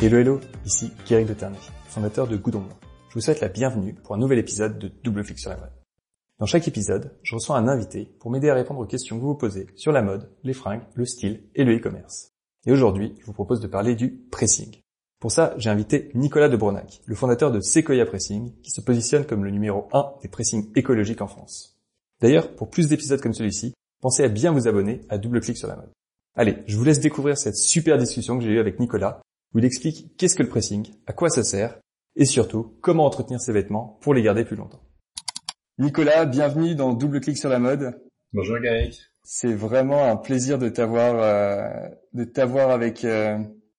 Hello hello, ici Guéric de Ternay, fondateur de Goudon. Je vous souhaite la bienvenue pour un nouvel épisode de Double Clic sur la mode. Dans chaque épisode, je reçois un invité pour m'aider à répondre aux questions que vous vous posez sur la mode, les fringues, le style et le e-commerce. Et aujourd'hui, je vous propose de parler du pressing. Pour ça, j'ai invité Nicolas de Bronac, le fondateur de Sequoia Pressing, qui se positionne comme le numéro 1 des pressings écologiques en France. D'ailleurs, pour plus d'épisodes comme celui-ci, pensez à bien vous abonner à Double Clic sur la mode. Allez, je vous laisse découvrir cette super discussion que j'ai eue avec Nicolas, où il explique qu'est-ce que le pressing, à quoi ça sert, et surtout comment entretenir ses vêtements pour les garder plus longtemps. Nicolas, bienvenue dans Double Clic sur la mode. Bonjour Gaël. C'est vraiment un plaisir de t'avoir euh, de t'avoir avec euh,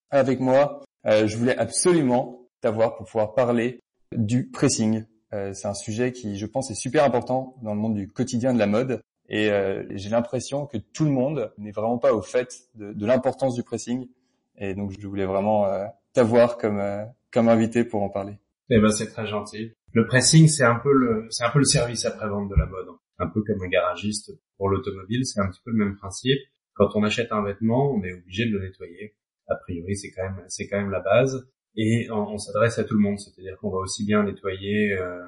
avec moi. Euh, je voulais absolument t'avoir pour pouvoir parler du pressing. Euh, c'est un sujet qui, je pense, est super important dans le monde du quotidien de la mode. Et euh, j'ai l'impression que tout le monde n'est vraiment pas au fait de, de l'importance du pressing. Et donc, je voulais vraiment t'avoir comme comme invité pour en parler. Eh ben, c'est très gentil. Le pressing, c'est un peu le, c'est un peu le service après-vente de la mode. Un peu comme un garagiste pour l'automobile, c'est un petit peu le même principe. Quand on achète un vêtement, on est obligé de le nettoyer. A priori, c'est quand même, c'est quand même la base. Et on, s'adresse à tout le monde, c'est-à-dire qu'on va aussi bien nettoyer euh,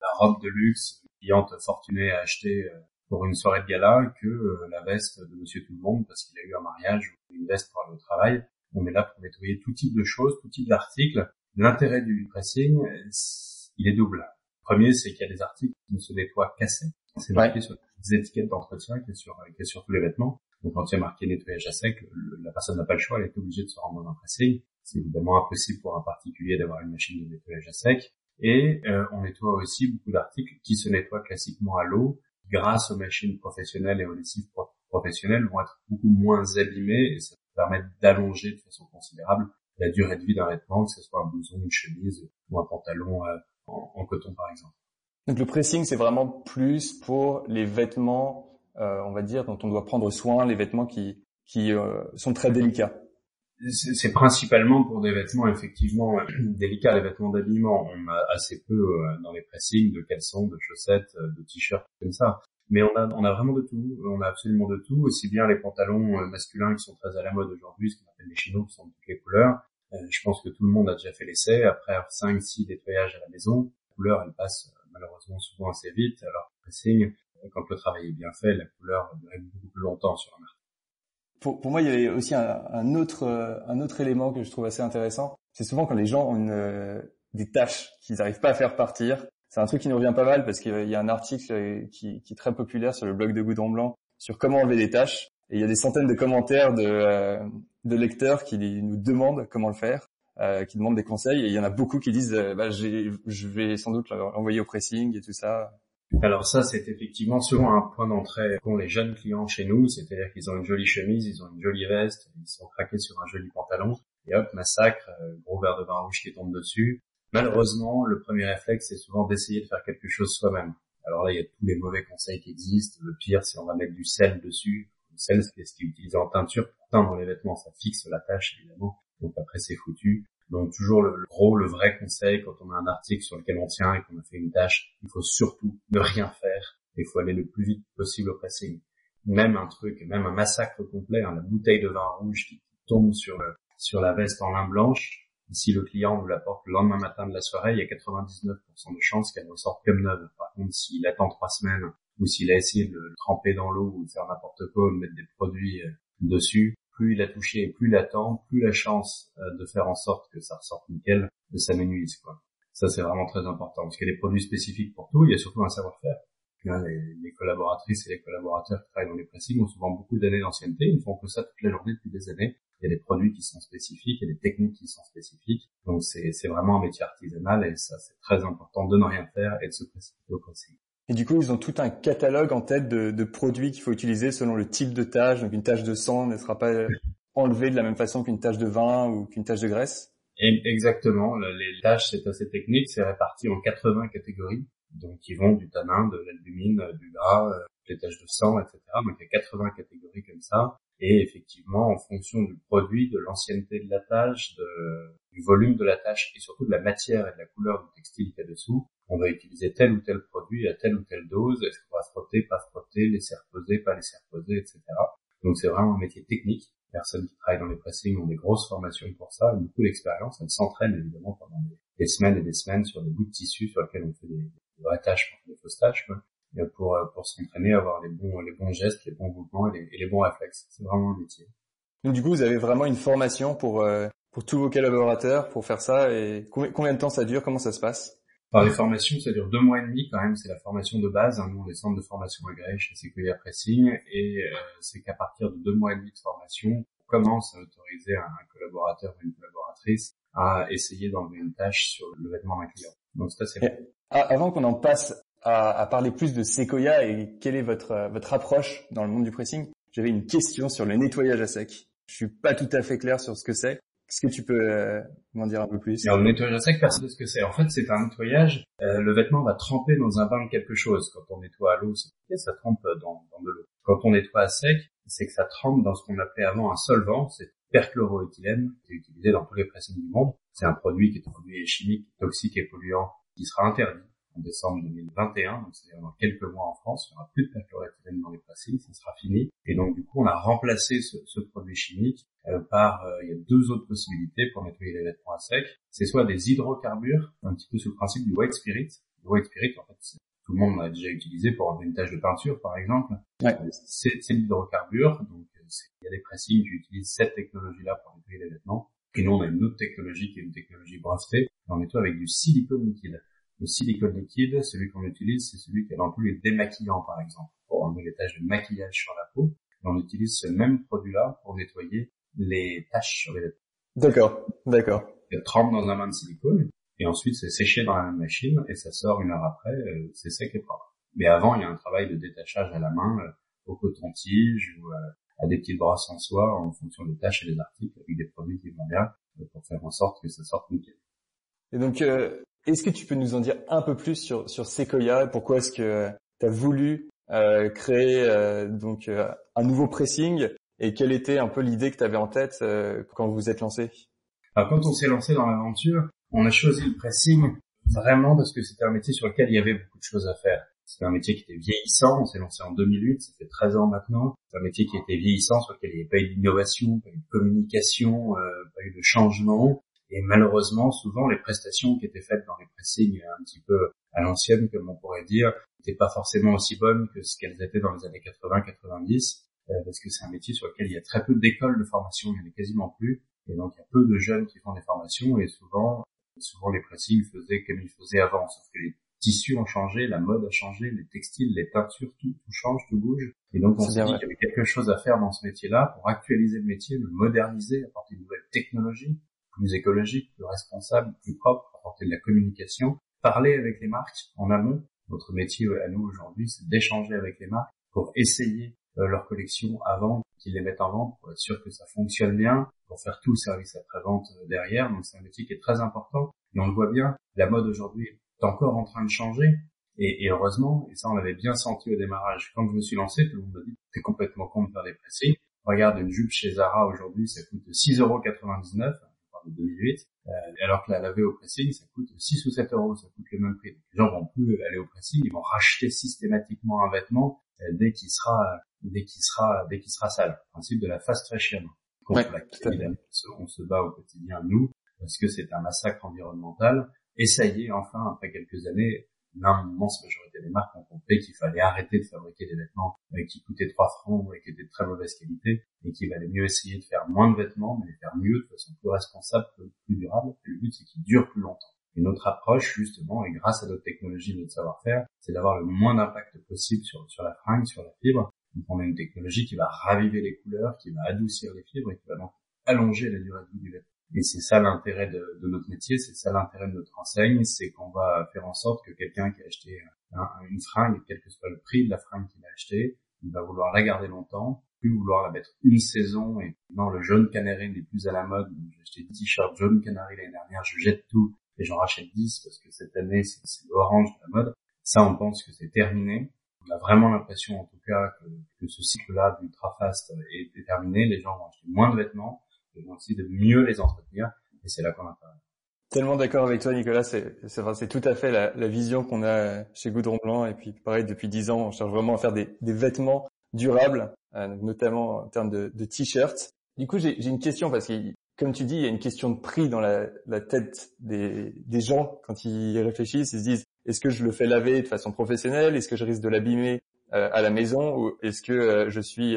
la robe de luxe cliente fortunée a acheté euh, pour une soirée de gala que euh, la veste de Monsieur Tout le Monde parce qu'il a eu un mariage ou une veste pour aller au travail. On est là pour nettoyer tout type de choses, tout type d'articles. L'intérêt du pressing, il est double. Premier, c'est qu'il y a des articles qui ne se nettoient qu'assez. C'est marqué sur les étiquettes d'entretien qui est sur, qui est sur tous les vêtements. Donc quand il y a marqué nettoyage à sec, la personne n'a pas le choix, elle est obligée de se rendre dans un pressing. C'est évidemment impossible pour un particulier d'avoir une machine de nettoyage à sec. Et euh, on nettoie aussi beaucoup d'articles qui se nettoient classiquement à l'eau, grâce aux machines professionnelles et aux lessives professionnelles vont être beaucoup moins et ça permet d'allonger de façon considérable la durée de vie d'un vêtement, que ce soit un blouson, une chemise ou un pantalon euh, en, coton par exemple. Donc le pressing, c'est vraiment plus pour les vêtements, euh, on va dire, dont on doit prendre soin, les vêtements qui, qui euh, sont très délicats. C'est principalement pour des vêtements effectivement délicats, les vêtements d'habillement. On a assez peu dans les pressings de caleçons, de chaussettes, de t-shirts comme ça. Mais on a, vraiment de tout. On a absolument de tout, aussi bien les pantalons masculins qui sont très à la mode aujourd'hui, ce qu'on appelle les chinos, qui sont de toutes les couleurs, euh, je pense que tout le monde a déjà fait l'essai. Après 5-6 nettoyages à la maison, la couleur, elle passe euh, malheureusement souvent assez vite. Alors, pressing, euh, quand le travail est bien fait, la couleur durer beaucoup plus longtemps sur un article. Pour, moi, il y a aussi un, autre, élément que je trouve assez intéressant. C'est souvent quand les gens ont des tâches qu'ils n'arrivent pas à faire partir. C'est un truc qui nous revient pas mal parce qu'il y a un article qui, qui, est très populaire sur le blog de Goudon Blanc sur comment enlever des tâches. Et il y a des centaines de commentaires de, de lecteurs qui nous demandent comment le faire, euh, qui demandent des conseils, et il y en a beaucoup qui disent euh, bah, je vais sans doute l'envoyer au pressing et tout ça. Alors ça, c'est effectivement souvent un point d'entrée pour les jeunes clients chez nous, c'est-à-dire qu'ils ont une jolie chemise, ils ont une jolie veste, ils sont craqués sur un joli pantalon, et hop, massacre, euh, gros verre de vin rouge qui tombe dessus. Malheureusement, le premier réflexe, c'est souvent d'essayer de faire quelque chose soi-même. Alors là, il y a tous les mauvais conseils qui existent. Le pire, c'est on va mettre du sel dessus. Le sel, c'est ce qui est utilisé en teinture pour teindre les vêtements. Ça fixe la tâche, évidemment. Donc après, c'est foutu. Donc toujours le, gros, le vrai conseil, quand on a un article sur lequel on tient et qu'on a fait une tâche, il faut surtout ne rien faire. Il faut aller le plus vite possible au pressing. Même un truc, même un massacre complet, hein, la bouteille de vin rouge qui tombe sur sur la veste en lin blanche. Si le client nous l'apporte le lendemain matin de la soirée, il y a 99% de chances qu'elle ressorte comme neuve. Par contre, s'il attend trois semaines ou s'il a essayé de le tremper dans l'eau ou de faire n'importe quoi ou de mettre des produits euh, dessus, plus il a touché, plus il attend, plus la chance euh, de faire en sorte que ça ressorte nickel, s'amenuise quoi. Ça c'est vraiment très important parce qu'il y a des produits spécifiques pour tout, il y a surtout un savoir-faire. Les, les, collaboratrices et les collaborateurs qui travaillent dans les pressings ont souvent beaucoup d'années d'ancienneté, ils ne font que ça toute la journée depuis des années. Il y a des produits qui sont spécifiques, il y a des techniques qui sont spécifiques. Donc c'est vraiment un métier artisanal et ça c'est très important de ne rien faire et de se précipiter au pressing. Et du coup, ils ont tout un catalogue en tête de, de produits qu'il faut utiliser selon le type de tâche. Donc une tâche de sang ne sera pas enlevée de la même façon qu'une tâche de vin ou qu'une tâche de graisse. exactement. Les tâches, c'est assez technique. C'est réparti en 80 catégories. Donc qui vont du tanin, de l'albumine, du gras, euh, les taches de sang, etc. Donc il y a 80 catégories comme ça. Et effectivement, en fonction du produit, de l'ancienneté de la tâche, du volume de la tâche et surtout de la matière et de la couleur du textile qu'il y a dessous, on va utiliser tel ou tel produit à telle ou telle dose, est-ce qu'on va frotter, pas frotter, laisser reposer, pas laisser reposer, etc. Donc c'est vraiment un métier technique personnes qui travaillent dans les pressings ont des grosses formations pour ça, beaucoup d'expérience. Elles s'entraînent évidemment pendant des, semaines et des semaines sur des bouts de tissu sur lesquels on fait des, des vraies tâches, des fausses tâches, pour, pour s'entraîner, avoir les bons, les bons gestes, les bons mouvements et les, bons réflexes. C'est vraiment un métier. Donc du coup, vous avez vraiment une formation pour euh, pour tous vos collaborateurs pour faire ça et combien de temps ça dure? Comment ça se passe? Par les formations, ça dure deux mois et demi quand même, c'est la formation de base. Hein. Nous, on est centre de formation agréé chez Sequoia Pressing et euh, c'est qu'à partir de deux mois et demi de formation, on commence à autoriser un, collaborateur ou une collaboratrice à essayer d'enlever une tâche sur le vêtement d'un client. Donc ça, c'est Avant qu'on en passe à, à, parler plus de Sequoia et quelle est votre, votre approche dans le monde du pressing, j'avais une question sur le nettoyage à sec. Je suis pas tout à fait clair sur ce que c'est. Est-ce que tu peux euh, m'en dire un peu plus? Alors, Le nettoyage à sec, personne ne sait ce que c'est. En fait, c'est un nettoyage. Euh, le vêtement va tremper dans un bain de quelque chose. Quand on nettoie à l'eau, ça trempe dans, dans de l'eau. Quand on nettoie à sec, c'est que ça trempe dans ce qu'on appelait avant un solvant. C'est perchloroéthylène, qui est utilisé dans tous les pressings du monde. C'est un produit qui est produit chimique, toxique et polluant, qui sera interdit en décembre 2021, donc c'est-à-dire dans quelques mois en France, il n'y aura plus de perchloréthylène dans les pressings, ça sera fini. Et donc du coup, on a remplacé ce, ce produit chimique euh, par, euh, il y a deux autres possibilités pour nettoyer les vêtements à sec. C'est soit des hydrocarbures, un petit peu sous le principe du white spirit. Le white spirit, en fait, tout le monde l'a déjà utilisé pour enlever une tache de peinture, par exemple. Ouais. Euh, c'est l'hydrocarbure, donc il y a des pressings qui utilisent cette technologie-là pour nettoyer les vêtements. Et nous, on a une autre technologie qui est une technologie brevetée, on nettoie avec du silicone liquide. Le silicone liquide, celui qu'on utilise, c'est celui qui est dans tous les démaquillants, par exemple, pour enlever les taches de maquillage sur la peau. Et on utilise ce même produit-là pour nettoyer les taches sur les vêtements. D'accord, d'accord. Il trempe dans un bain de silicone, et ensuite c'est séché dans la même machine, et ça sort une heure après, euh, c'est sec et propre. Mais avant, il y a un travail de détachage à la main, euh, au coton-tige ou euh, à des petites brosses en soie, en fonction des tâches et des articles, avec des produits qui vont bien, pour faire en sorte que ça sorte nickel. Et donc, est-ce que tu peux nous en dire un peu plus sur, sur Sequoia? Pourquoi est-ce que tu as voulu euh, créer euh, donc euh, un nouveau pressing? Et quelle était un peu l'idée que tu avais en tête quand vous êtes lancé? Quand on s'est lancé dans l'aventure, on a choisi le pressing vraiment parce que c'était un métier sur lequel il y avait beaucoup de choses à faire. C'était un métier qui était vieillissant, on s'est lancé en 2008, ça fait 13 ans maintenant. C'est un métier qui était vieillissant, sur lequel il n'y avait pas eu d'innovation, pas eu de communication, pas eu de changement. Et malheureusement, souvent, les prestations qui étaient faites dans les pressings un petit peu à l'ancienne, comme on pourrait dire, n'étaient pas forcément aussi bonnes que ce qu'elles étaient dans les années 80-90, euh, parce que c'est un métier sur lequel il y a très peu d'écoles de formation, il n'y en a quasiment plus, et donc il y a peu de jeunes qui font des formations, et souvent, souvent les pressings faisaient comme ils faisaient avant, sauf que les tissus ont changé, la mode a changé, les textiles, les peintures, tout, tout change, tout bouge. Et donc on s'est dit qu'il y avait quelque chose à faire dans ce métier-là pour actualiser le métier, le moderniser, apporter de nouvelles technologies plus écologique, plus responsable, plus propre, apporter de la communication, parler avec les marques en amont. Notre métier à nous aujourd'hui, c'est d'échanger avec les marques pour essayer euh, leur collection avant qu'ils les mettent en vente, pour être sûr que ça fonctionne bien, pour faire tout le service après-vente euh, derrière. Donc c'est un métier qui est très important. Et on le voit bien, la mode aujourd'hui est encore en train de changer. Et, et, heureusement, et ça on l'avait bien senti au démarrage, quand je me suis lancé, tout le monde m'a dit, t'es complètement con de faire des pressings. Regarde une jupe chez Zara aujourd'hui, ça coûte 6,99€. 2008, euh, alors que la laver au pressing, ça coûte 6 ou 7 euros, ça coûte le même prix. les gens vont plus aller au pressing, ils vont racheter systématiquement un vêtement euh, dès qu'il sera, dès qu'il sera, dès qu'il sera sale. Le principe de la fast fashion. Ouais, on se bat au quotidien, nous, parce que c'est un massacre environnemental. Et ça y est, enfin, après quelques années, l'immense majorité des marques ont compris qu'il fallait arrêter de fabriquer des vêtements qui coûtaient 3 francs et qui étaient de très mauvaise qualité et qu'il valait mieux essayer de faire moins de vêtements mais les faire mieux de façon plus responsable, plus durable. Et le but c'est qu'ils durent plus longtemps. Et notre approche justement, et grâce à notre technologie et notre savoir-faire, c'est d'avoir le moins d'impact possible sur, sur la fringue, sur la fibre. Donc on a une technologie qui va raviver les couleurs, qui va adoucir les fibres et qui va donc allonger la durée de vie du vêtement. Et c'est ça l'intérêt de, notre métier, c'est ça l'intérêt de notre enseigne, c'est qu'on va faire en sorte que quelqu'un qui a acheté une fringue, quel que soit le prix de la fringue qu'il a acheté, il va vouloir la garder longtemps, plus vouloir la mettre une saison. Et non, le jaune canari n'est plus à la mode. J'ai acheté 10 t-shirts jaune canari l'année dernière, je jette tout et j'en rachète 10 parce que cette année c'est l'orange de la mode. Ça, on pense que c'est terminé. On a vraiment l'impression, en tout cas, que, que ce cycle-là d'ultra fast est, est terminé. Les gens vont acheter moins de vêtements de mieux les entretenir. Et c'est là qu'on parlé. Tellement d'accord avec toi, Nicolas. C'est, c'est, tout à fait la, vision qu'on a chez Goudron Blanc. Et puis, pareil, depuis dix ans, on cherche vraiment à faire des, des vêtements durables, euh, notamment en termes de, t-shirts. Du coup, j'ai une question parce que, comme tu dis, il y a une question de prix dans la, tête des, gens quand ils réfléchissent. Ils se disent, est-ce que je le fais laver de façon professionnelle? Est-ce que je risque de l'abîmer euh, à la maison? Ou est-ce que euh, je suis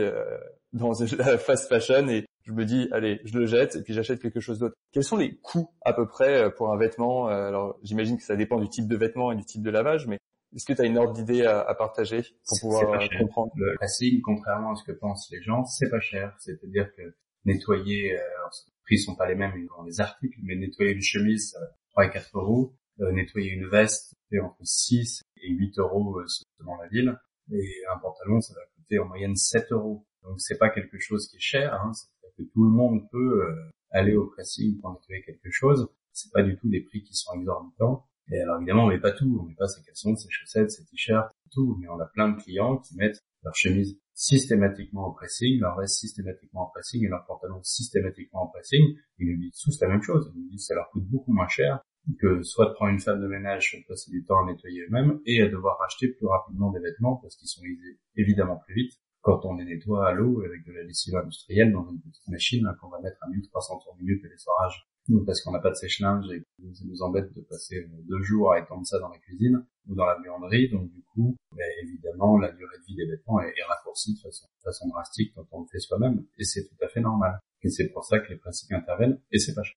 dans la fast fashion et je me dis allez je le jette et puis j'achète quelque chose d'autre. Quels sont les coûts à peu près pour un vêtement Alors j'imagine que ça dépend du type de vêtement et du type de lavage, mais est-ce que tu as une ordre d'idée à, à, partager pour pouvoir comprendre? Le pressing, contrairement à ce que pensent les gens, c'est pas cher. C'est-à-dire que nettoyer, les prix sont pas les mêmes dans les articles, mais nettoyer une chemise, ça va 3 et 4 euros. nettoyer une veste, c'est entre 6 et 8 euros selon la ville. Et un pantalon, ça va coûter en moyenne 7 euros. Donc c'est pas quelque chose qui est cher, hein. c'est que tout le monde peut euh, aller au pressing pour nettoyer quelque chose. C'est pas du tout des prix qui sont exorbitants. Et alors évidemment, on met pas tout, on met pas ses caleçons, ses chaussettes, ses t-shirts, tout, mais on a plein de clients qui mettent leur chemise systématiquement au pressing, leur veste systématiquement au pressing et leur pantalon systématiquement au pressing. Ils nous disent tous la même chose. Ils nous disent que ça leur coûte beaucoup moins cher que soit de prendre une femme de ménage, passer du temps à nettoyer eux-mêmes, et à devoir acheter plus rapidement des vêtements parce qu'ils sont usés évidemment plus vite quand on les nettoie à l'eau avec de la lessive industrielle dans une petite machine qu'on va mettre à 1300 tours minute et l'essorage. Parce qu'on n'a pas de sèche-linge et que ça nous embête de passer deux jours à étendre ça dans la cuisine ou dans la buanderie. Donc du coup, ben, évidemment, la durée de vie des vêtements est, raccourcie de façon, de façon drastique quand on le fait soi-même. Et c'est tout à fait normal. Et c'est pour ça que les pratiques interviennent et c'est pas cher.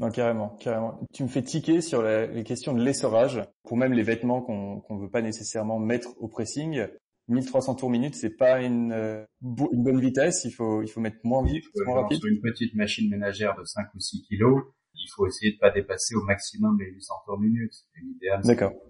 Non, carrément, carrément. Tu me fais tiquer sur les questions de l'essorage, pour même les vêtements qu'on ne veut pas nécessairement mettre au pressing. 1300 tours minute, c'est pas une, euh, une bonne vitesse. Il faut, il faut mettre moins vite, moins rapide. Sur une petite machine ménagère de 5 ou 6 kilos, il faut essayer de pas dépasser au maximum les 800 tours minute. L'idéal,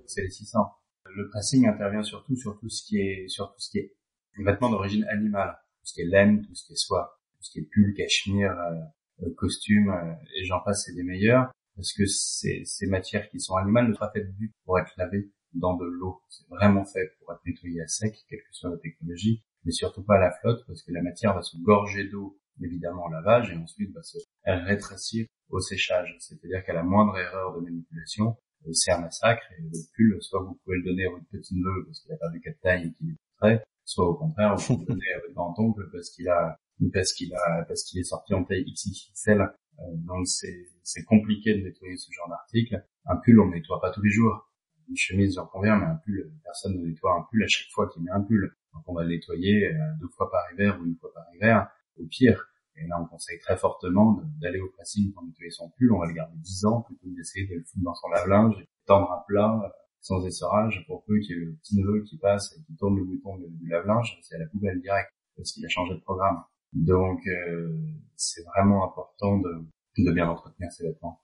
c'est les 600. Le pressing intervient surtout sur tout ce qui est, sur tout ce qui est vêtements d'origine animale, tout ce qui est laine, tout ce qui est soie, tout ce qui est pull, cachemire, euh, euh, costumes euh, et j'en passe, c'est des meilleurs parce que ces, ces matières qui sont animales ne sont pas faites du pour être lavées dans de l'eau. C'est vraiment fait pour être nettoyé à sec, quelle que soit la technologie, mais surtout pas à la flotte parce que la matière va se gorger d'eau évidemment au lavage et ensuite va se rétrécir au séchage. C'est-à-dire qu'à la moindre erreur de manipulation, c'est un massacre et votre pull, soit vous pouvez le donner à votre petit neveu parce qu'il a perdu quatre tailles et qu'il est prêt, soit au contraire, vous pouvez le donner à votre grand-oncle parce qu'il a parce qu'il a parce qu'il est sorti en taille XXL. Euh, donc c'est compliqué de nettoyer ce genre d'article. Un pull, on ne nettoie pas tous les jours. Une chemise, j'en conviens, mais un pull, personne ne nettoie un pull à chaque fois qu'il met un pull. Donc on va le nettoyer euh, deux fois par hiver ou une fois par hiver, au pire. Et là, on conseille très fortement d'aller au pressing pour nettoyer son pull. On va le garder 10 ans plutôt que d'essayer de le foutre dans son lave-linge et tendre à plat euh, sans essorage pour peu qu'il y ait le petit neveu qui passe et qui tourne le bouton du lave-linge, c'est à la poubelle direct parce qu'il a changé de programme. Donc euh, c'est vraiment important de, de bien entretenir ses vêtements.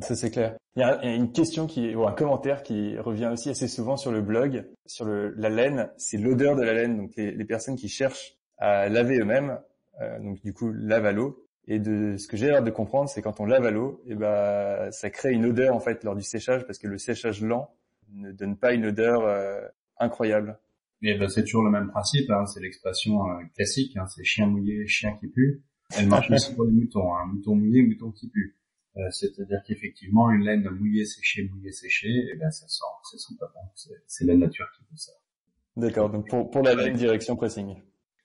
Ça c'est clair. Il y, a, une question qui, ou un commentaire qui revient aussi assez souvent sur le blog, sur le, la laine. C'est l'odeur de la laine. Donc les, les, personnes qui cherchent à laver eux-mêmes, euh, donc du coup lave à l'eau. Et de ce que j'ai l'air de comprendre, c'est quand on lave à l'eau, et eh ben ça crée une odeur en fait lors du séchage parce que le séchage lent ne donne pas une odeur euh, incroyable. Et ben, c'est toujours le même principe, hein, c'est l'expression euh, classique, hein, c'est chien mouillé, chien qui pue. Elle marche aussi pour les moutons, hein, mouton mouillé, mouton qui pue. Euh, c'est-à-dire qu'effectivement, une laine mouillée, séchée, mouillée, séchée, et eh ben ça sent, ça sent pas bon. C'est la nature qui fait ça. D'accord. Donc pour, pour la laine, direction pressing.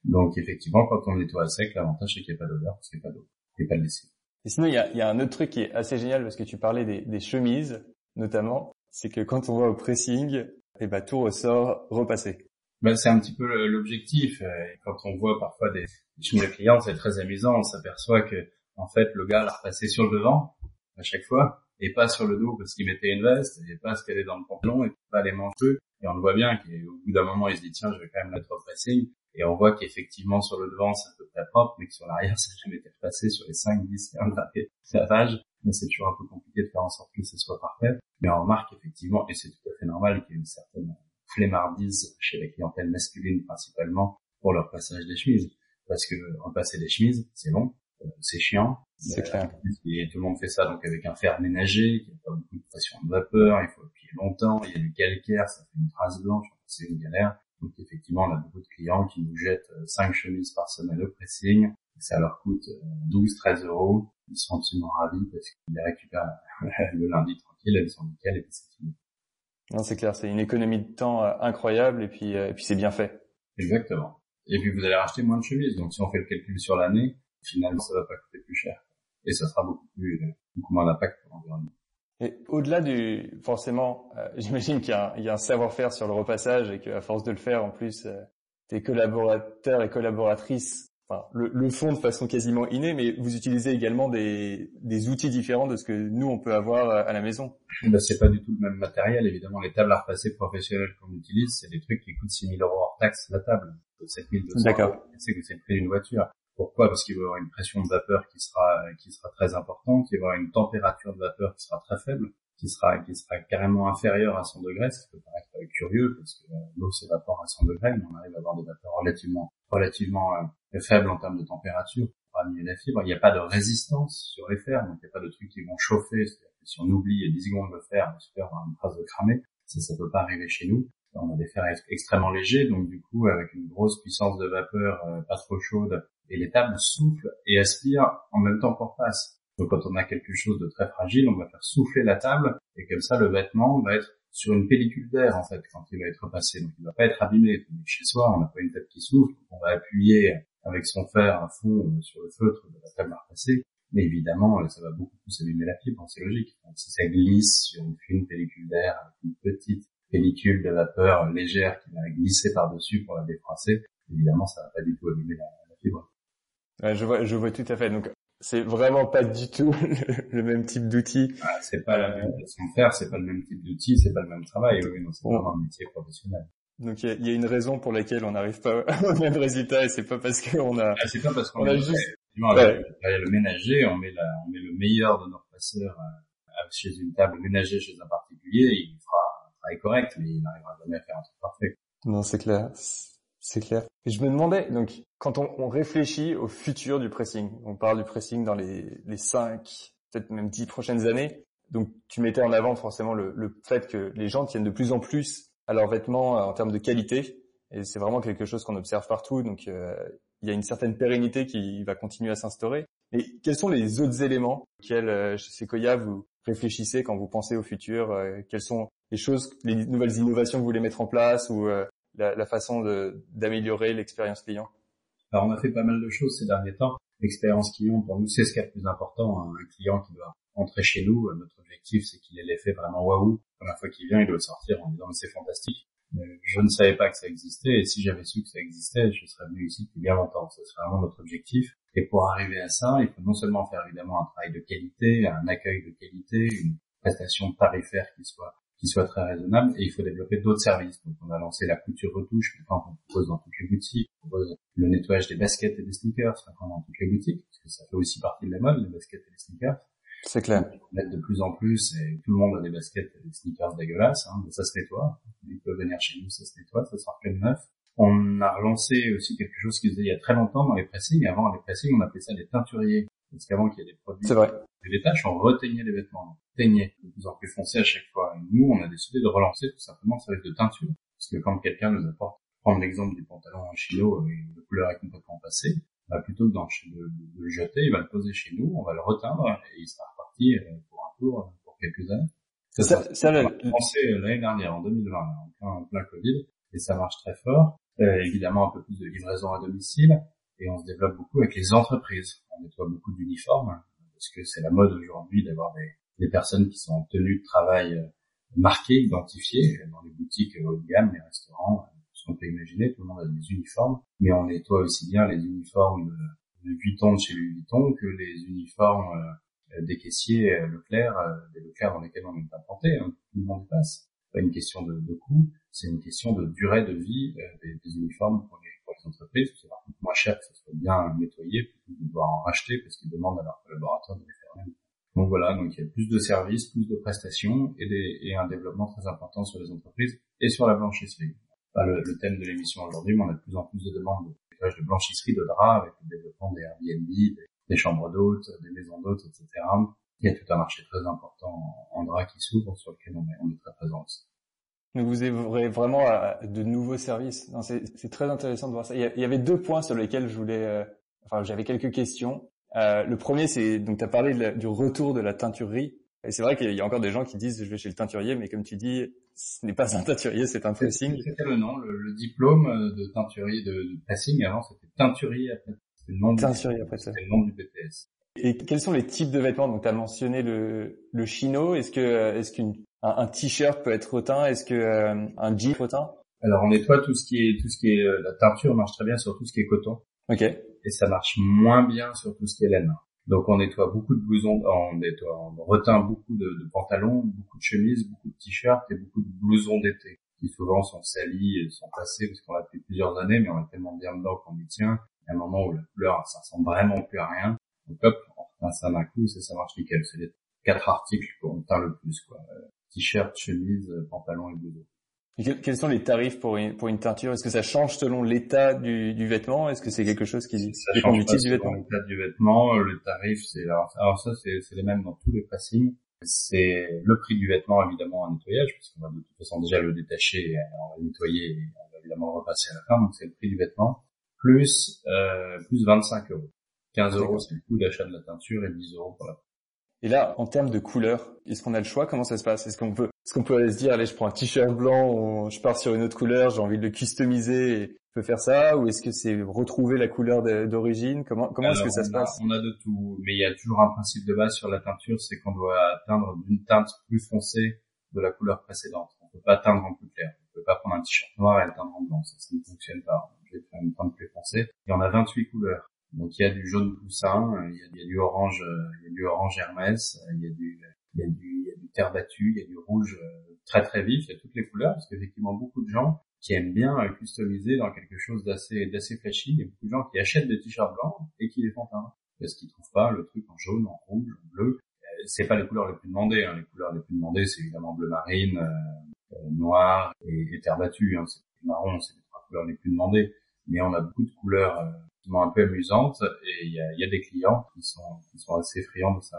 Donc effectivement, quand on nettoie à sec, l'avantage c'est qu'il n'y a pas d'odeur parce qu'il n'y a pas d'eau, il n'y a pas de lessive. Et sinon, il y a, y a, un autre truc qui est assez génial parce que tu parlais des, des chemises, notamment, c'est que quand on va au pressing, eh ben, tout ressort repassé. Ben, c'est un petit peu l'objectif. Euh, quand on voit parfois des, chemises de clients, c'est très amusant. On s'aperçoit que en fait le gars l'a repassé sur le devant à chaque fois et pas sur le dos parce qu'il mettait une veste et pas ce qu'elle est dans le pantalon et pas les manches et on le voit bien qu'au bout d'un moment il se dit tiens je vais quand même mettre au pressing. Et on voit qu'effectivement sur le devant c'est un peu très propre mais que sur l'arrière ça n'a jamais été repassé. Sur les 5, 10, 15 page. Mais c'est toujours un peu compliqué de faire en sorte que ce soit parfait. Mais on remarque effectivement et c'est tout à fait normal qu'il y ait une certaine flemmardise chez la clientèle masculine principalement pour leur passage des chemises. Parce que repasser des chemises, c'est long, euh, c'est chiant. C'est clair. Et tout le monde fait ça donc avec un fer ménager qui n'a pas beaucoup de pression de vapeur, il faut appuyer longtemps, il y a du calcaire, ça fait une trace blanche, c'est une galère. Donc effectivement, on a beaucoup de clients qui nous jettent 5 euh, chemises par semaine au pressing, ça leur coûte 12, euh, 13 euros. Ils sont absolument ravis parce qu'ils les récupèrent le lundi tranquille, elles sont nickel et puis c'est fini. Non, c'est clair, c'est une économie de temps euh, incroyable et puis euh, et puis c'est bien fait. Exactement. Et puis vous allez racheter moins de chemises. Donc si on fait le calcul sur l'année, finalement, ça va pas coûter plus cher. Et ça sera beaucoup plus, beaucoup moins d'impact pour l'environnement. Et au-delà du, forcément, euh, j'imagine qu'il y a un, savoir-faire sur le repassage et qu'à force de le faire, en plus, euh, tes collaborateurs et collaboratrices enfin, le, le, font de façon quasiment innée, mais vous utilisez également des, des, outils différents de ce que nous on peut avoir euh, à la maison. Ben, c'est pas du tout le même matériel, évidemment. Les tables à repasser professionnelles qu'on utilise, c'est des trucs qui coûtent 6 000 euros hors taxe la table, 7200 D'accord. C'est que c'est le prix d'une voiture. Pourquoi? Parce qu'il va y avoir une pression de vapeur qui sera qui sera très importante, il va y avoir une température de vapeur qui sera très faible, qui sera qui sera carrément inférieure à 100 degrés, ce qui peut paraître curieux parce que euh, l'eau s'évapore à 100 degrés, mais on arrive à avoir des vapeurs relativement relativement euh, faibles en termes de température pour amener la fibre. Il n'y a pas de résistance sur les fers, donc il n'y a pas de trucs qui vont chauffer. Si on oublie 10 secondes de fer, le fer va une trace de cramer. Ça, ça peut pas arriver chez nous. On a des fers extrêmement légers, donc du coup, avec une grosse puissance de vapeur, euh, pas trop chaude, et les tables soufflent et aspirent en même temps qu'on repasse. Donc quand on a quelque chose de très fragile, on va faire souffler la table et comme ça le vêtement va être sur une pellicule d'air en fait quand il va être repassé. Donc il va pas être abîmé. chez soi, on n'a pas une table qui souffle, on va appuyer avec son fer à fond euh, sur le feutre de la table à repasser. Mais évidemment, euh, ça va beaucoup plus abîmer la fibre, c'est logique. Si ça glisse sur une fine pellicule d'air avec une petite pellicule de vapeur légère qui va glisser par-dessus pour la défroisser, évidemment, ça va pas du tout abîmer la, la fibre je vois, je vois tout à fait. Donc, c'est vraiment pas du tout le même type d'outil. Ah, c'est pas la même façon de faire, c'est pas le même type d'outil, c'est pas le même travail. Oui, non, c'est vraiment un métier professionnel. Donc il y, a une raison pour laquelle on n'arrive pas au même résultat et c'est pas parce qu'on a. Ah, c'est pas parce qu'on a juste. Ouais. Le ménager, on met la, on met le meilleur de nos passeurs euh, chez une table ménagée chez un particulier, il correct, mais il n'arrivera jamais à faire un truc parfait. Non, c'est clair. C'est clair. Je me demandais, donc, quand on, réfléchit au futur du pressing, on parle du pressing dans les, les 5, peut-être même 10 prochaines années, donc tu mettais en avant forcément le, fait que les gens tiennent de plus en plus à leurs vêtements euh, en termes de qualité, et c'est vraiment quelque chose qu'on observe partout, donc euh, il y a une certaine pérennité qui va continuer à s'instaurer. Et quels sont les autres éléments auxquels euh, chez Sequoia vous réfléchissez quand vous pensez au futur Quelles sont les choses, les nouvelles innovations que vous voulez mettre en place ou la, la façon d'améliorer l'expérience client? Alors on a fait pas mal de choses ces derniers temps. L'expérience client pour nous c'est ce qui est le plus important. Un client qui doit entrer chez nous, notre objectif c'est qu'il ait l'effet vraiment waouh. La fois qu'il vient, il doit sortir en disant c'est fantastique. je ne savais pas que ça existait et si j'avais su que ça existait, je serais venu ici depuis bien longtemps. Ce serait vraiment notre objectif. Et pour arriver à ça, il faut non seulement faire évidemment un travail de qualité, un accueil de qualité, une prestation tarifaire qui soit qui soit très raisonnable et il faut développer d'autres services. Donc on a lancé la couture retouche, maintenant on propose dans toutes les boutiques, on propose le nettoyage des baskets et des sneakers maintenant dans toutes les boutiques, parce que ça fait aussi partie de la mode, les baskets et les sneakers. C'est clair. On met de plus en plus et tout le monde a des baskets et des sneakers dégueulasses, hein, mais ça se nettoie. Ils peuvent venir chez nous, ça se nettoie, ça sort que neuf. On a relancé aussi quelque chose qui faisait il y a très longtemps dans les pressings. Avant les pressings, on appelait ça des teinturiers. Parce qu'avant qu'il y ait des produits C'est vrai. des tâches, on reteignait les vêtements. On teignait de plus en plus foncé à chaque fois. Et nous, on a décidé de relancer tout simplement le service de teinture. Parce que quand quelqu'un nous apporte, prendre l'exemple du pantalon en chino et la couleur est complètement passée, bah plutôt que de, de, de, le jeter, il va le poser chez nous, on va le reteindre et il sera reparti euh, pour un tour euh, pour quelques années. Ça, ça, ça, a commencé euh, l'année dernière, en 2020, en plein, en plein Covid, et ça marche très fort. Euh, évidemment, un peu plus de livraison à domicile, et on se développe beaucoup avec les entreprises. On nettoie beaucoup d'uniformes, parce que c'est la mode aujourd'hui d'avoir des, personnes qui sont en tenue de travail euh, marquées, identifiées, dans les boutiques haut de gamme, les restaurants, ce qu'on peut imaginer, tout le monde a des uniformes, mais on nettoie aussi bien les uniformes de, Vuitton de chez Louis Vuitton que les uniformes euh, des caissiers euh, Leclerc, des Leclerc dans lesquels on est implanté, hein, tout le monde passe. Pas une question de coût, c'est une question de durée de vie des, des uniformes pour les les entreprises, c'est beaucoup moins cher que ça soit bien nettoyé plutôt que de devoir en racheter parce qu'ils demandent à leurs collaborateurs de les faire eux Donc voilà, donc il y a plus de services, plus de prestations et, un développement très important sur les entreprises et sur la blanchisserie. Pas le, thème de l'émission aujourd'hui, mais on a de plus en plus de demandes de de blanchisserie de draps avec le développement des Airbnb, des, chambres d'hôtes, des maisons d'hôtes, etc. Il y a tout un marché très important en, draps qui s'ouvre sur lequel on est, on est très présent aussi. Donc vous ouvrez vraiment à de nouveaux services. C'est très intéressant de voir ça. Il y avait deux points sur lesquels je voulais, euh, enfin j'avais quelques questions. Euh, le premier, c'est donc tu as parlé du retour de la teinturerie. Et c'est vrai qu'il y a encore des gens qui disent je vais chez le teinturier, mais comme tu dis, ce n'est pas un teinturier, c'est un pressing. C'était le nom, le, diplôme de teinturier de, de pressing. Avant c'était teinturier après C'était le nom du, après ça. C'était le nom du BTS. Et quels sont les types de vêtements? Donc, tu as mentionné le, le chino. Est-ce que est-ce qu'un un, t-shirt peut être reteint Est-ce que euh, un jean reteint Alors, on nettoie tout ce qui est tout ce qui est euh, la teinture marche très bien sur tout ce qui est coton. Ok. Et ça marche moins bien sur tout ce qui est laine. Donc on nettoie beaucoup de blousons, on nettoie, on reteint beaucoup de, de pantalons, beaucoup de chemises, beaucoup de t-shirts et beaucoup de blousons d'été qui souvent sont salis et sont tassés parce qu'on l'a depuis plusieurs années, mais on est tellement bien dedans qu'on y tient. Il y a un moment où la couleur, ça ressemble vraiment plus à rien. Donc hop, on reteint ça d'un coup, ça, ça marche nickel. C'est les quatre articles qu'on teint le plus, quoi. Euh, t-shirt, chemise, pantalon et blouson. Quels sont les tarifs pour une, pour une teinture? Est-ce que ça change selon l'état du, du vêtement? Est-ce que c'est quelque chose qui ça dépend du du vêtement? l'état du vêtement, le tarif, c'est alors, ça c'est les mêmes dans tous les pressings. C'est le prix du vêtement évidemment en nettoyage parce qu'on va de toute façon déjà le détacher, on va le nettoyer et on va évidemment le repasser à la fin. Donc c'est le prix du vêtement plus euh, plus 25 euros. 15 euros c'est le coût d'achat de la teinture et 10 euros pour la et là, en termes de couleur, est-ce qu'on a le choix? Comment ça se passe? Est-ce qu'on peut, est-ce qu'on peut aller se dire, allez, je prends un t-shirt blanc, je pars sur une autre couleur, j'ai envie de le customiser, et je peux faire ça? Ou est-ce que c'est retrouver la couleur d'origine? Comment, comment est-ce que ça se passe? On a de tout, mais il y a toujours un principe de base sur la teinture, c'est qu'on doit atteindre d'une teinte plus foncée de la couleur précédente. On peut pas teindre en plus clair. On peut pas prendre un t-shirt noir et le teindre en blanc. Ça, ça ne fonctionne pas. Je vais faire une teinte plus foncée. Il y en a 28 couleurs. Donc il y a du jaune poussin, il y a, il y a du orange, il y a du orange Hermès, il y a du il y a du, il y a du terre battue, il y a du rouge euh, très très vif, il y a toutes les couleurs parce qu'effectivement beaucoup de gens qui aiment bien euh, customiser dans quelque chose d'assez d'assez flashy, il y a beaucoup de gens qui achètent des t-shirts blancs et qui les font teindre parce qu'ils trouvent pas le truc en jaune, en rouge, en bleu. Euh, c'est pas les couleurs les plus demandées. Hein. Les couleurs les plus demandées, c'est évidemment bleu marine, euh, noir et, et terre battue. Hein. C'est marron, c'est les trois couleurs les plus demandées. Mais on a beaucoup de couleurs un peu amusantes et il y a, y a, des clients qui sont, qui sont assez friands de ça.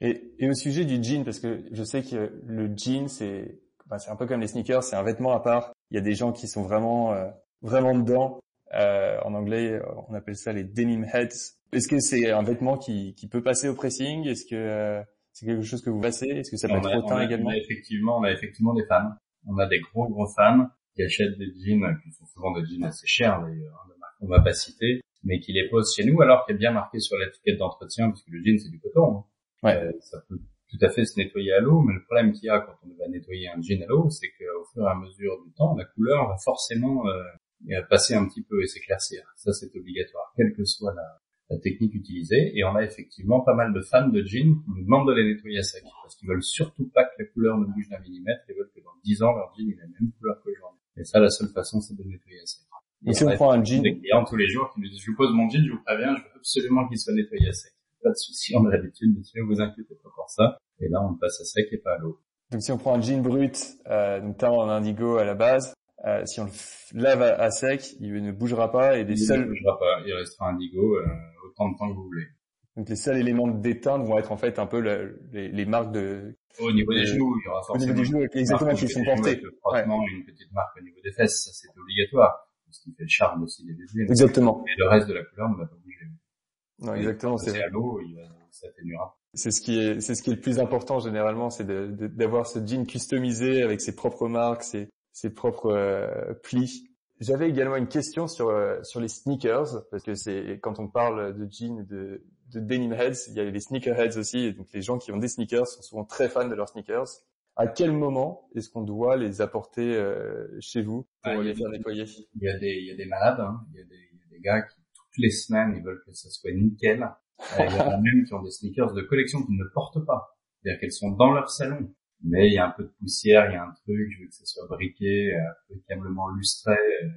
Et, et, au sujet du jean, parce que je sais que le jean, c'est bah, c'est un peu comme les sneakers, c'est un vêtement à part. Il y a des gens qui sont vraiment euh, vraiment dedans. Euh, en anglais, on appelle ça les denim heads. Est-ce que c'est un vêtement qui, qui peut passer au pressing? Est-ce que euh, c'est quelque chose que vous passez? Est-ce que ça peut être hautain également? on a effectivement, on a effectivement des fans. On a des gros gros fans qui achètent des jeans, qui sont souvent des jeans assez chers d'ailleurs, hein, qu'on va pas citer, mais qui les posent chez nous alors qu'il est bien marqué sur l'étiquette d'entretien, parce que le jean c'est du coton. Hein. Ouais. Euh, ça peut tout à fait se nettoyer à l'eau, mais le problème qu'il y a quand on va nettoyer un jean à l'eau, c'est qu'au fur et à mesure du temps, la couleur va forcément euh, passer un petit peu et s'éclaircir. Ça, c'est obligatoire, quelle que soit la, la, technique utilisée. Et on a effectivement pas mal de fans de jeans qui nous demandent de les nettoyer à sec, parce qu'ils veulent surtout pas que la couleur ne bouge d'un millimètre, ils veulent que dans 10 ans, leur jean ait la même couleur qu'aujourd'hui. Et ça, la seule façon, c'est de le nettoyer à sec. Et si on prend un jean... Des clients tous les jours qui nous disent, je vous pose mon jean, je vous préviens, je veux absolument qu'il soit nettoyé à sec pas de souci, on a l'habitude, monsieur, vous inquiétez pas pour ça. Et là, on passe à sec et pas à l'eau. Donc si on prend un jean brut, euh, teint en indigo à la base, euh, si on le lave à, sec, il ne bougera pas et les il seuls... ne bougera pas, il restera indigo euh, autant de temps que vous voulez. Donc les seuls éléments de déteinte vont être en fait un peu les, les, marques de... Au niveau des genoux, il y aura forcément... Au niveau des genoux, exactement, qui sont portés. Le frottement une petite marque au niveau des fesses, ça c'est obligatoire. Ce qui fait le charme aussi des. Exactement. Mais le reste de la couleur ne va pas bouger. Non, exactement. C'est à l'eau, il s'atténuera. C'est ce qui est, c'est ce qui est le plus important généralement, c'est d'avoir ce jean customisé avec ses propres marques, ses, ses propres euh, plis. J'avais également une question sur euh, sur les sneakers parce que c'est quand on parle de jeans de de denim heads, il y a les sneaker heads aussi, et donc les gens qui ont des sneakers sont souvent très fans de leurs sneakers. À quel moment est-ce qu'on doit les apporter euh, chez vous pour ah, les faire nettoyer? Il y a des il y a des malades, hein. il, y a des, il y a des gars qui les semaines, ils veulent que ça soit nickel. Euh, il y en a même qui ont des sneakers de collection qu'ils ne portent pas. C'est-à-dire qu'elles sont dans leur salon. Mais il y a un peu de poussière, il y a un truc, je veux que ça soit briqué, impeccablement lustré, euh,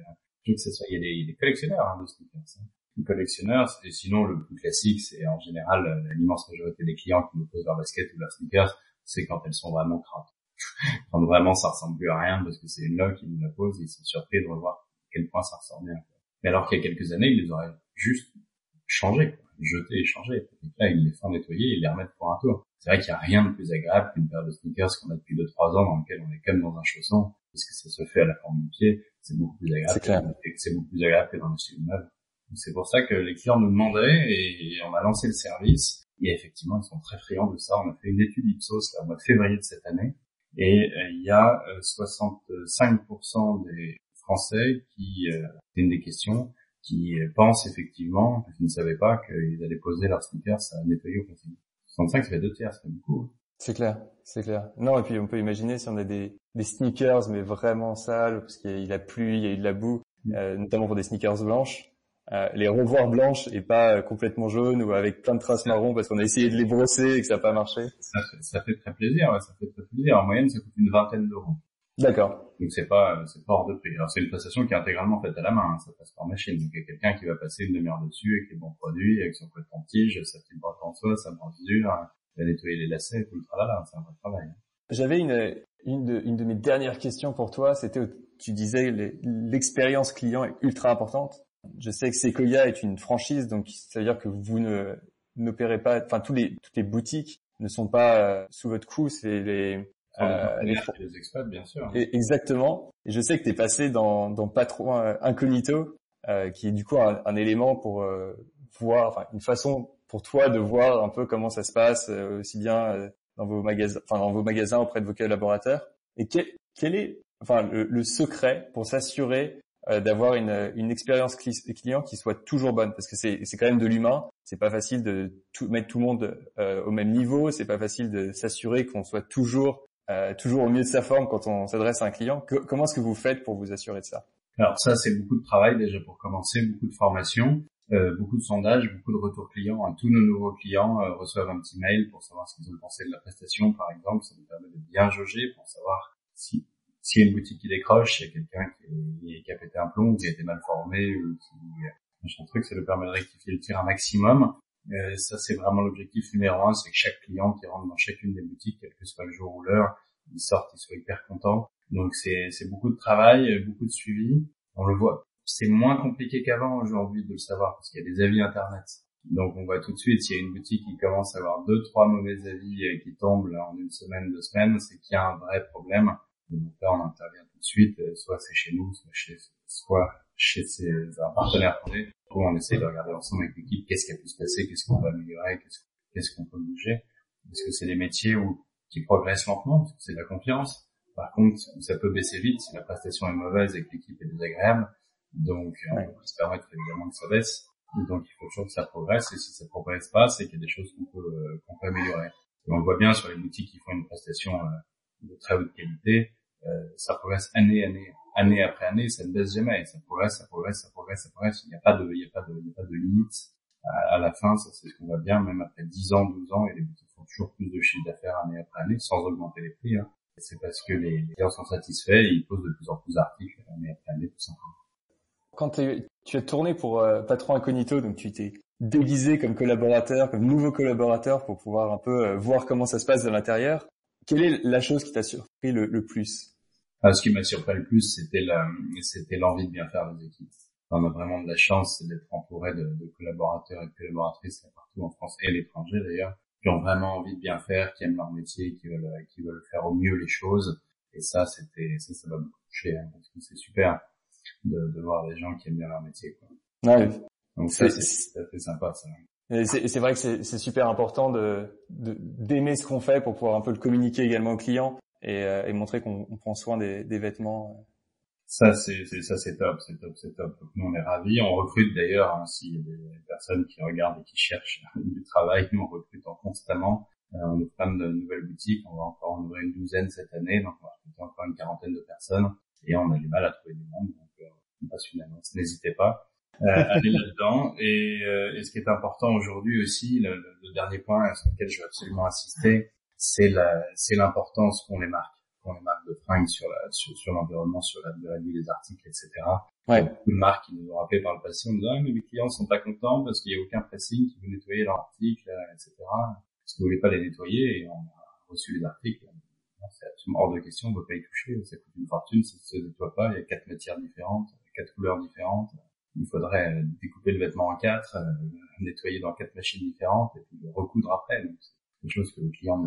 je veux que ça soit, il y a des, des collectionneurs hein, de sneakers. Hein. Collectionneurs, et sinon le plus classique, c'est en général l'immense majorité des clients qui nous posent leur basket ou leurs sneakers, c'est quand elles sont vraiment crates. quand vraiment ça ressemble plus à rien parce que c'est une loque qui nous la pose et ils sont surpris de revoir à quel point ça ressort bien. Mais alors qu'il y a quelques années, ils les auraient juste changer, jeter et changer. Et là, ils les font nettoyer et les remettent pour un tour. C'est vrai qu'il n'y a rien de plus agréable qu'une paire de sneakers qu'on a depuis 2-3 ans dans lequel on est comme dans un chausson, parce que ça se fait à la forme du pied. C'est beaucoup plus agréable. C'est beaucoup plus agréable que dans le neuve. C'est pour ça que les clients nous demandaient et on a lancé le service. Et effectivement, ils sont très friands de ça. On a fait une étude Ipsos là, au mois de février de cette année. Et euh, il y a 65% euh, des Français qui, euh, c'est une des questions, qui pensent effectivement qu'ils ne savaient pas qu'ils allaient poser leurs sneakers à nettoyer au continu. 65, ça fait deux tiers, c'est beaucoup. Hein. C'est clair, c'est clair. Non, et puis on peut imaginer si on a des, des sneakers mais vraiment sales, parce qu'il a plu, il y a eu de la boue, mm. euh, notamment pour des sneakers blanches, euh, les revoir blanches et pas euh, complètement jaunes ou avec plein de traces marron parce qu'on a essayé de les brosser et que ça n'a pas marché. Ça fait, ça fait très plaisir, ouais, ça fait très plaisir. En moyenne, ça coûte une vingtaine d'euros. D'accord. Donc c'est pas c'est pas hors de prix. Alors c'est une prestation qui est intégralement faite à la main, hein, ça passe par machine. Donc il y a quelqu'un qui va passer une demi-heure dessus avec les bons produits, avec son coton-tige, sa petite boîte en soie, sa bordure, il va nettoyer les lacets, tout le tralala, c'est un vrai travail. Hein. J'avais une une de, une de mes dernières questions pour toi, c'était tu disais l'expérience client est ultra importante. Je sais que Sequoia est une franchise, donc ça veut dire que vous ne n'opérez pas, enfin tous les toutes les boutiques ne sont pas euh, sous votre coup, c'est les euh, les, les expats, bien sûr. Et, exactement. Et je sais que tu es passé dans, dans Patron euh, Incognito, euh, qui est du coup un, un élément pour euh, voir, enfin une façon pour toi de voir un peu comment ça se passe aussi bien dans vos magasins, enfin dans vos magasins auprès de vos collaborateurs. Et quel, quel est, enfin le, le secret pour s'assurer euh, d'avoir une, une expérience client qui soit toujours bonne. Parce que c'est quand même de l'humain. C'est pas facile de tout, mettre tout le monde euh, au même niveau. C'est pas facile de s'assurer qu'on soit toujours euh, toujours au mieux de sa forme quand on s'adresse à un client. Comment est-ce que vous faites pour vous assurer de ça? Alors ça c'est beaucoup de travail déjà pour commencer. Beaucoup de formation euh, beaucoup de sondages, beaucoup de retours clients. Tous nos nouveaux clients reçoivent un petit mail pour savoir ce qu'ils ont pensé de la prestation, par exemple. Ça nous permet de bien jauger pour savoir si s'il y a une boutique qui décroche, s'il y a quelqu'un qui, a pété un plomb, qui a été mal formé, ou qui machin truc, ça nous permet de rectifier le tir un maximum. Euh, ça, c'est vraiment l'objectif numéro un, c'est que chaque client qui rentre dans chacune des boutiques, quel que soit le jour ou l'heure, il sorte, il soit hyper content. Donc c'est beaucoup de travail, beaucoup de suivi. On le voit, c'est moins compliqué qu'avant aujourd'hui de le savoir parce qu'il y a des avis internet. Donc on voit tout de suite s'il y a une boutique qui commence à avoir deux, trois mauvais avis euh, qui tombent en une semaine, deux semaines, c'est qu'il y a un vrai problème donc là, on intervient tout de suite, euh, soit c'est chez nous, soit chez, soit chez ses, un partenaire où on essaie de regarder ensemble avec l'équipe qu'est-ce qui a pu se passer, qu'est-ce qu'on peut améliorer, qu'est-ce qu'on peut bouger. Parce que c'est des métiers où, qui progressent lentement, parce que c'est de la confiance. Par contre, ça peut baisser vite si la prestation est mauvaise et que l'équipe est désagréable. Donc, on peut se permettre évidemment que ça baisse. Donc, il faut toujours que ça progresse. Et si ça progresse pas, c'est qu'il y a des choses qu'on peut, euh, qu'on peut améliorer. Et on le voit bien sur les boutiques qui font une prestation euh, de très haute qualité. Euh, ça progresse année, année, année après année, ça ne baisse jamais. Ça progresse, ça progresse, ça progresse, ça progresse. Il n'y a pas de, il n'y a pas de, il n'y a pas de limite à, la fin. Ça, c'est ce qu'on voit bien, même après 10 ans, 12 ans, et les boutiques font toujours plus de chiffre d'affaires année après année, sans augmenter les prix. Hein. C'est parce que les clients sont satisfaits et ils posent de plus en plus d'articles année après année, tout simplement. Quand tu as tourné pour euh, Patron Incognito, donc tu t'es déguisé comme collaborateur, comme nouveau collaborateur pour pouvoir un peu euh, voir comment ça se passe de l'intérieur. Quelle est la chose qui t'a surpris le, le plus? Ah, ce qui m'a surpris le plus, c'était l'envie de bien faire les équipes. On a vraiment de la chance d'être entouré de, de, collaborateurs et de collaboratrices partout en France et à l'étranger d'ailleurs, qui ont vraiment envie de bien faire, qui aiment leur métier, qui veulent, qui veulent faire au mieux les choses. Et ça, c'était, ça, ça m'a beaucoup touché, hein, parce que c'est super de, de, voir des gens qui aiment bien leur métier. Quoi. Ouais. Donc ça, c'est sympa, ça. C'est vrai que c'est super important d'aimer ce qu'on fait pour pouvoir un peu le communiquer également aux clients et, euh, et montrer qu'on prend soin des, vêtements. Ça c'est ça c'est top, c'est top, c'est top. nous on est ravis. On recrute d'ailleurs hein, s'il y a des personnes qui regardent et qui cherchent du travail, nous on recrute en constamment. Euh, on est plein de nouvelles boutiques, on va encore en ouvrir une douzaine cette année, donc on va recruter encore une quarantaine de personnes et on a du mal à trouver du monde, donc euh, on passe une annonce. N'hésitez pas. Euh, aller là-dedans. Et, euh, et, ce qui est important aujourd'hui aussi, le, le, dernier point sur lequel je veux absolument insister, c'est la, c'est l'importance qu'on les marque, qu'on les marque de fringues sur la, sur, sur l'environnement, sur la durée des articles, etc. Ouais. Beaucoup de marques qui nous ont rappelé par le passé en disant, ah, mais mes clients sont pas contents parce qu'il y a aucun pressing qui veut nettoyer leurs articles, etc. Parce que vous voulez pas les nettoyer et on a reçu les articles. C'est absolument hors de question, on ne peut pas y toucher, ça coûte une fortune, ça se nettoie pas, il y a quatre matières différentes, quatre couleurs différentes. Il faudrait découper le vêtement en quatre, euh, nettoyer dans quatre machines différentes et puis le recoudre après. Donc, des choses que le client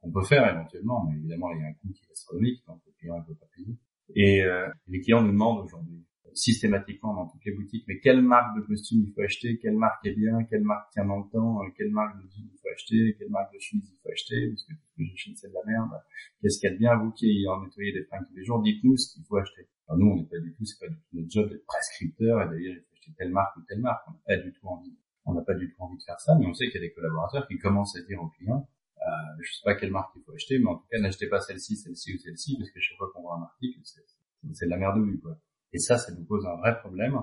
qu'on peut faire éventuellement, mais évidemment il y a un coût qui est astronomique, donc le client ne peut pas payer. Et euh, les clients nous demandent aujourd'hui systématiquement dans toutes les boutiques, mais quelle marque de costume il faut acheter, quelle marque est bien, quelle marque tient dans le temps, euh, quelle marque de jean il faut acheter, quelle marque de chemise il faut acheter, parce que tout ce que j'achète c'est de la merde. Qu'est-ce qu'il y a de bien, vous qui en nettoyez des fringues tous les jours, dites-nous ce qu'il faut acheter. Alors nous, on n'est pas du tout, c'est pas du tout notre job d'être prescripteur et d'ailleurs il faut acheter telle marque ou telle marque. On n'a pas du tout envie. On n'a pas du tout envie de faire ça, mais on sait qu'il y a des collaborateurs qui commencent à dire aux clients, euh, je sais pas quelle marque il faut acheter, mais en tout cas, n'achetez pas celle-ci, celle-ci ou celle-ci, parce que chaque fois qu'on voit un article, c'est de la merde vue, quoi. Et ça, ça nous pose un vrai problème.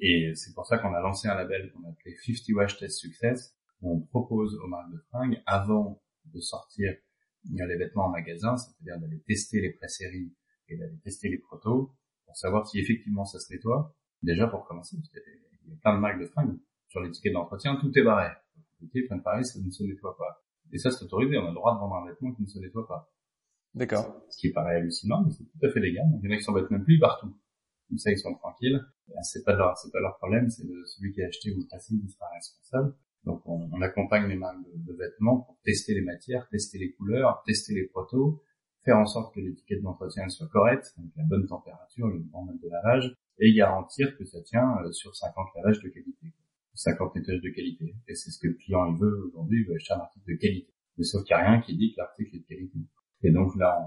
Et c'est pour ça qu'on a lancé un label qu'on a appelé 50 Wash Test Success, où on propose aux marques de fringues, avant de sortir les vêtements en magasin, c'est-à-dire d'aller tester les pré-séries et d'aller tester les protos, pour savoir si effectivement ça se nettoie. Déjà pour commencer, parce qu'il y a plein de marques de fringues. Sur l'étiquette d'entretien, tout est barré. L'étiquette pareil, ça ne se nettoie pas. Et ça, c'est autorisé. On a le droit de vendre un vêtement qui ne se nettoie pas. D'accord. Ce qui paraît hallucinant, mais c'est tout à fait légal. Donc, il y en a qui s'embêtent même plus, partout. Comme ça, ils sont tranquilles. C'est pas leur, c'est pas leur problème, c'est celui qui a acheté ou passé qui sera responsable. Donc, on, accompagne les marques de, vêtements pour tester les matières, tester les couleurs, tester les protos, faire en sorte que l'étiquette d'entretien soit correcte, donc la bonne température, le bon mode de lavage, et garantir que ça tient euh, sur 50 lavages de qualité. 50 nettoyages de qualité. Et c'est ce que le client il veut aujourd'hui, il veut acheter un article de qualité. Mais sauf qu'il n'y a rien qui dit que l'article est de qualité. Et donc là,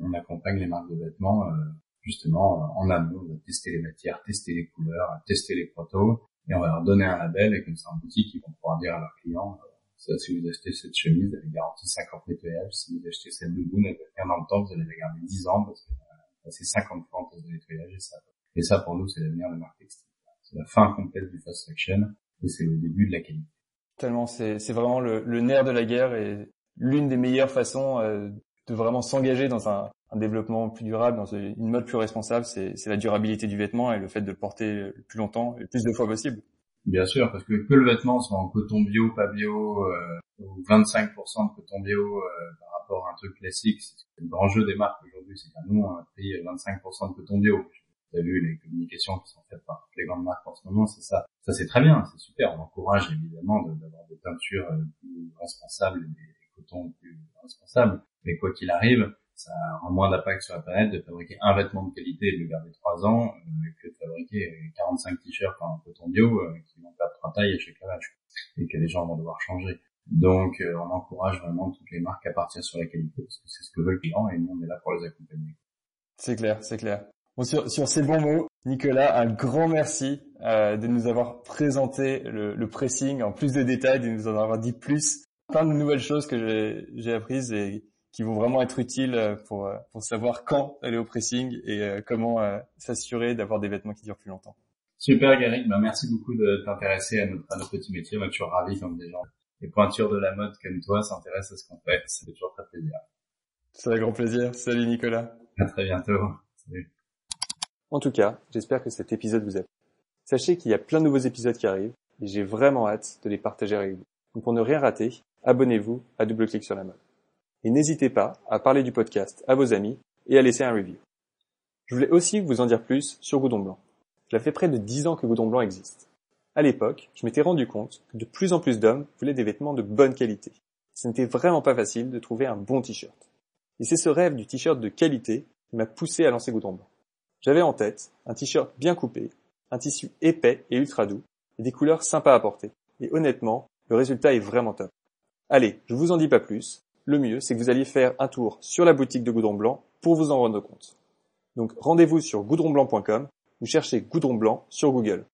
on, on accompagne les marques de vêtements euh, justement euh, en amont, on va tester les matières, tester les couleurs, tester les protos, et on va leur donner un label, et comme ça en boutique, ils vont pouvoir dire à leurs clients, euh, si vous achetez cette chemise, elle est garantie 50 nettoyages, si vous achetez cette doudoune, elle va faire dans le temps, vous allez la garder 10 ans, parce que euh, c'est 50 fois en test de nettoyage, et ça, et ça pour nous, c'est l'avenir de marque textile. C'est la fin complète du fast fashion, et c'est le début de la qualité. Tellement, c'est vraiment le, le, nerf de la guerre et l'une des meilleures façons euh, de vraiment s'engager dans un, un, développement plus durable, dans une mode plus responsable, c'est la durabilité du vêtement et le fait de le porter le plus longtemps et le plus de fois possible. Bien sûr, parce que que le vêtement soit en coton bio, pas bio, euh, ou 25% de coton bio euh, par rapport à un truc classique, c'est le grand jeu des marques aujourd'hui, c'est qu'à nous, on a pris 25% de coton bio. Vous avez vu les communications qui sont faites par les grandes marques en ce moment, c'est ça. Ça c'est très bien, c'est super. On encourage évidemment d'avoir des teintures euh, plus responsables et des cotons plus responsables. Mais quoi qu'il arrive, ça a moins d'impact sur la planète de fabriquer un vêtement de qualité et de le garder trois ans euh, que de fabriquer 45 t-shirts en coton bio euh, qui vont perdre trois tailles à chaque lavage et que les gens vont devoir changer. Donc euh, on encourage vraiment toutes les marques à partir sur la qualité parce que c'est ce que veut le client et nous on est là pour les accompagner. C'est clair, c'est clair. Bon, sur, ces bons mots, Nicolas, un grand merci euh, de nous avoir présenté le, pressing en plus de détails, de nous en avoir dit plus, plein de nouvelles choses que j'ai apprises qui vont vraiment être utiles euh, pour, euh, pour savoir quand aller au pressing et euh, comment s'assurer d'avoir des vêtements qui durent plus longtemps. Super Garrick, ben, merci beaucoup de t'intéresser à notre, à notre petit métier. Moi, je suis ravi quand des gens, les pointures de la mode comme toi s'intéressent à ce qu'on fait. Ça fait toujours très plaisir. C'est un grand plaisir. Salut Nicolas. À très bientôt. Salut. En tout cas, j'espère que cet épisode vous a plu. Sachez qu'il y a plein de nouveaux épisodes qui arrivent et j'ai vraiment hâte de les partager avec vous. Donc pour ne rien rater, abonnez-vous à Double Clic sur la mode. Et n'hésitez pas à parler du podcast à vos amis et à laisser un review. Je voulais aussi vous en dire plus sur Goudon Blanc. Cela fait près de 10 ans que Goudon Blanc existe. À l'époque, je m'étais rendu compte que de plus en plus d'hommes voulaient des vêtements de bonne qualité. Ce n'était vraiment pas facile de trouver un bon t-shirt. Et c'est ce rêve du t-shirt de qualité qui m'a poussé à lancer Goudon Blanc. J'avais en tête un t-shirt bien coupé, un tissu épais et ultra doux, et des couleurs sympas à porter. Et honnêtement, le résultat est vraiment top. Allez, je vous en dis pas plus. Le mieux, c'est que vous alliez faire un tour sur la boutique de Goudron Blanc pour vous en rendre compte. Donc rendez-vous sur goudronblanc.com ou cherchez Goudron Blanc sur Google.